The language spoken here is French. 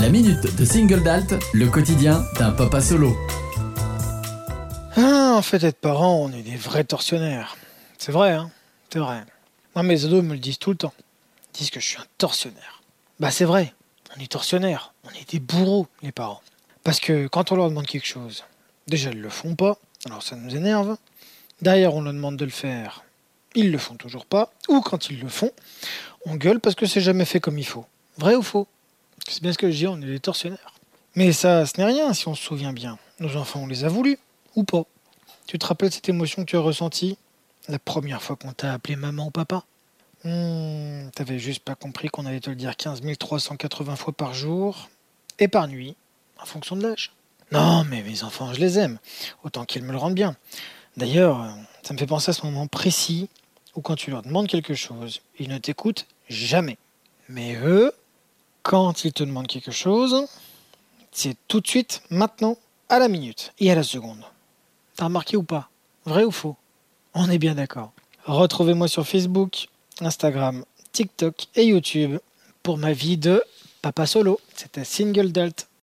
La minute de Single Dalt, le quotidien d'un papa solo. Ah, en fait, être parent, on est des vrais tortionnaires. C'est vrai, hein C'est vrai. Moi, mes ados me le disent tout le temps. Ils disent que je suis un tortionnaire. Bah, c'est vrai. On est tortionnaires. On est des bourreaux, les parents. Parce que quand on leur demande quelque chose, déjà, ils le font pas. Alors, ça nous énerve. Derrière, on leur demande de le faire. Ils le font toujours pas. Ou quand ils le font, on gueule parce que c'est jamais fait comme il faut. Vrai ou faux? C'est bien ce que je dis, on est des tortionnaires. Mais ça, ce n'est rien si on se souvient bien. Nos enfants, on les a voulu ou pas. Tu te rappelles cette émotion que tu as ressentie la première fois qu'on t'a appelé maman ou papa? Hmm, T'avais juste pas compris qu'on allait te le dire 15 380 fois par jour et par nuit, en fonction de l'âge. Non, mais mes enfants, je les aime, autant qu'ils me le rendent bien. D'ailleurs, ça me fait penser à ce moment précis où quand tu leur demandes quelque chose, ils ne t'écoutent jamais. Mais eux, quand ils te demandent quelque chose, c'est tout de suite, maintenant, à la minute et à la seconde. T'as remarqué ou pas? Vrai ou faux? On est bien d'accord. Retrouvez-moi sur Facebook, Instagram, TikTok et YouTube pour ma vie de papa solo. C'était Single Dalt.